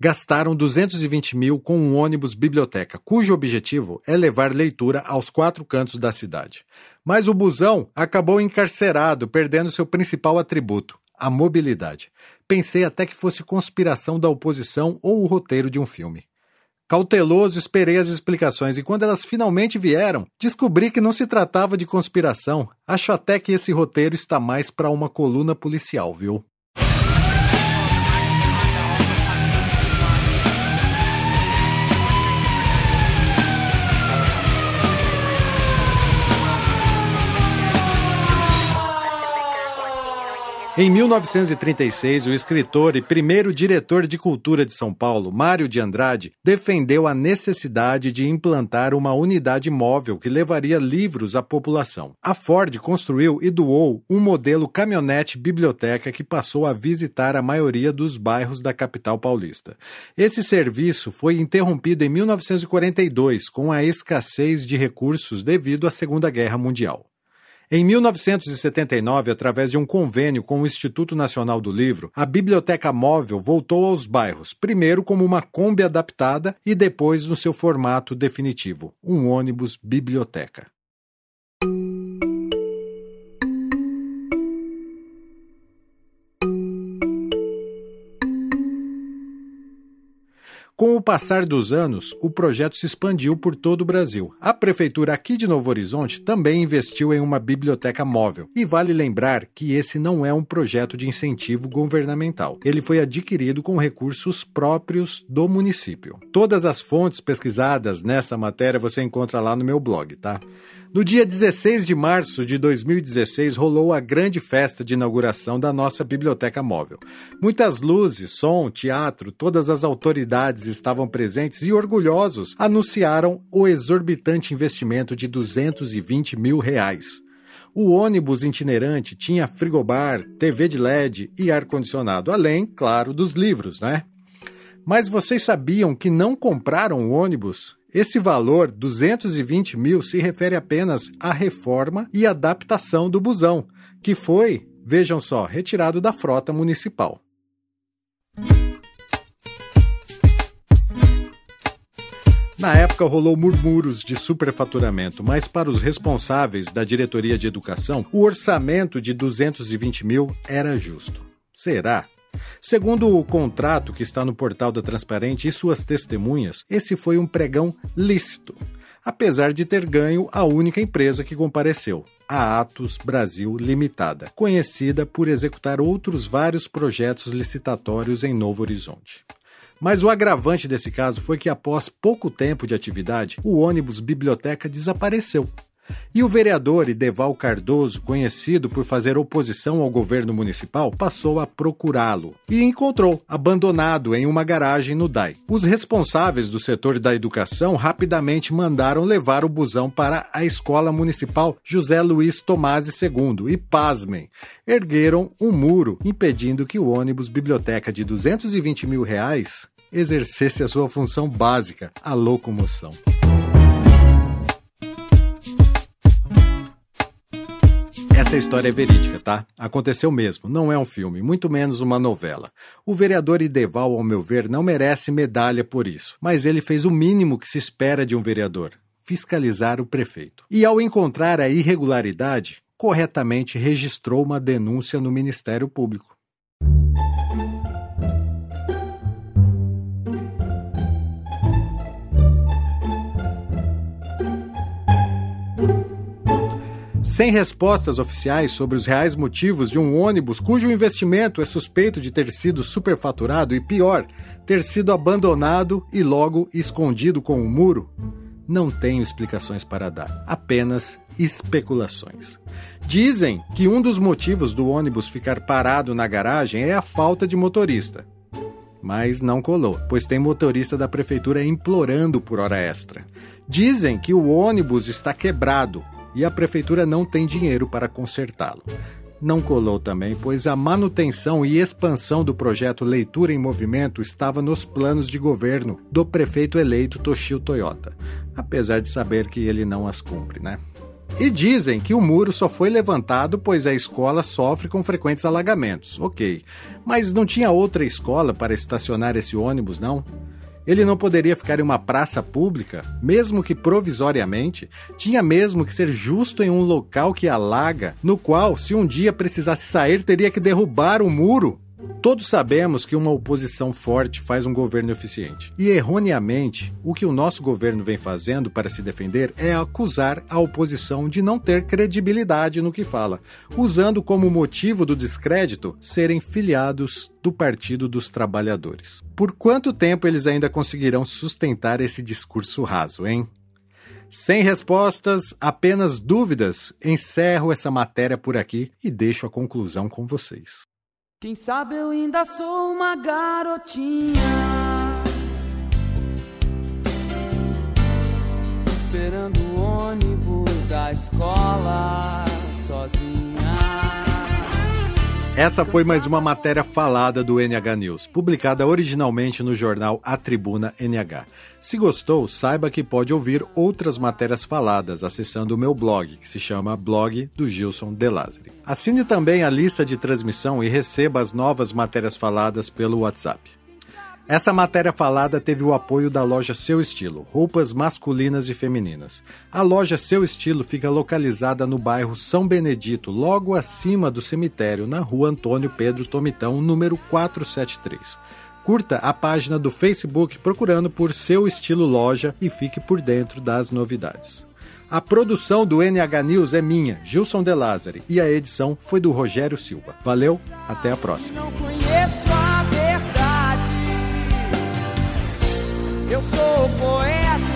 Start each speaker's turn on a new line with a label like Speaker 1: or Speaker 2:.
Speaker 1: gastaram 220 mil com um ônibus biblioteca, cujo objetivo é levar leitura aos quatro cantos da cidade. Mas o busão acabou encarcerado, perdendo seu principal atributo, a mobilidade. Pensei até que fosse conspiração da oposição ou o roteiro de um filme. Cauteloso, esperei as explicações e quando elas finalmente vieram, descobri que não se tratava de conspiração. Acho até que esse roteiro está mais para uma coluna policial, viu? Em 1936, o escritor e primeiro diretor de cultura de São Paulo, Mário de Andrade, defendeu a necessidade de implantar uma unidade móvel que levaria livros à população. A Ford construiu e doou um modelo caminhonete biblioteca que passou a visitar a maioria dos bairros da capital paulista. Esse serviço foi interrompido em 1942 com a escassez de recursos devido à Segunda Guerra Mundial. Em 1979, através de um convênio com o Instituto Nacional do Livro, a Biblioteca Móvel voltou aos bairros, primeiro como uma Kombi adaptada e depois no seu formato definitivo, um ônibus biblioteca. Com o passar dos anos, o projeto se expandiu por todo o Brasil. A prefeitura aqui de Novo Horizonte também investiu em uma biblioteca móvel. E vale lembrar que esse não é um projeto de incentivo governamental. Ele foi adquirido com recursos próprios do município. Todas as fontes pesquisadas nessa matéria você encontra lá no meu blog, tá? No dia 16 de março de 2016, rolou a grande festa de inauguração da nossa biblioteca móvel. Muitas luzes, som, teatro, todas as autoridades estavam presentes e orgulhosos anunciaram o exorbitante investimento de 220 mil reais. O ônibus itinerante tinha frigobar, TV de LED e ar-condicionado, além, claro, dos livros, né? Mas vocês sabiam que não compraram o ônibus? Esse valor, 220 mil, se refere apenas à reforma e adaptação do busão, que foi, vejam só, retirado da frota municipal. Na época rolou murmúrios de superfaturamento, mas para os responsáveis da diretoria de educação, o orçamento de 220 mil era justo. Será? Segundo o contrato que está no portal da Transparente e suas testemunhas, esse foi um pregão lícito, apesar de ter ganho a única empresa que compareceu, a Atos Brasil Limitada, conhecida por executar outros vários projetos licitatórios em Novo Horizonte. Mas o agravante desse caso foi que, após pouco tempo de atividade, o ônibus biblioteca desapareceu e o vereador Ideval Cardoso, conhecido por fazer oposição ao governo municipal, passou a procurá-lo e encontrou abandonado em uma garagem no DAI. Os responsáveis do setor da educação rapidamente mandaram levar o busão para a Escola Municipal José Luiz Tomasi II e, pasmem, ergueram um muro impedindo que o ônibus biblioteca de 220 mil reais exercesse a sua função básica, a locomoção. Essa história é verídica, tá? Aconteceu mesmo, não é um filme, muito menos uma novela. O vereador Ideval, ao meu ver, não merece medalha por isso, mas ele fez o mínimo que se espera de um vereador: fiscalizar o prefeito. E ao encontrar a irregularidade, corretamente registrou uma denúncia no Ministério Público. Sem respostas oficiais sobre os reais motivos de um ônibus cujo investimento é suspeito de ter sido superfaturado e, pior, ter sido abandonado e logo escondido com um muro, não tenho explicações para dar, apenas especulações. Dizem que um dos motivos do ônibus ficar parado na garagem é a falta de motorista. Mas não colou, pois tem motorista da prefeitura implorando por hora extra. Dizem que o ônibus está quebrado e a prefeitura não tem dinheiro para consertá-lo. Não colou também, pois a manutenção e expansão do projeto Leitura em Movimento estava nos planos de governo do prefeito eleito Toshio Toyota, apesar de saber que ele não as cumpre, né? E dizem que o muro só foi levantado pois a escola sofre com frequentes alagamentos. Ok. Mas não tinha outra escola para estacionar esse ônibus, não? Ele não poderia ficar em uma praça pública, mesmo que provisoriamente? Tinha mesmo que ser justo em um local que alaga, no qual, se um dia precisasse sair, teria que derrubar o muro? Todos sabemos que uma oposição forte faz um governo eficiente. E erroneamente, o que o nosso governo vem fazendo para se defender é acusar a oposição de não ter credibilidade no que fala, usando como motivo do descrédito serem filiados do Partido dos Trabalhadores. Por quanto tempo eles ainda conseguirão sustentar esse discurso raso, hein? Sem respostas, apenas dúvidas, encerro essa matéria por aqui e deixo a conclusão com vocês.
Speaker 2: Quem sabe eu ainda sou uma garotinha. Esperando o ônibus da escola sozinha
Speaker 1: essa foi mais uma matéria falada do NH News, publicada originalmente no jornal A Tribuna NH. Se gostou, saiba que pode ouvir outras matérias faladas acessando o meu blog, que se chama Blog do Gilson De. Assine também a lista de transmissão e receba as novas matérias faladas pelo WhatsApp. Essa matéria falada teve o apoio da loja Seu Estilo, roupas masculinas e femininas. A loja Seu Estilo fica localizada no bairro São Benedito, logo acima do cemitério, na rua Antônio Pedro Tomitão, número 473. Curta a página do Facebook procurando por Seu Estilo Loja e fique por dentro das novidades. A produção do NH News é minha, Gilson De Lázari, e a edição foi do Rogério Silva. Valeu, até a próxima.
Speaker 2: Eu sou poeta.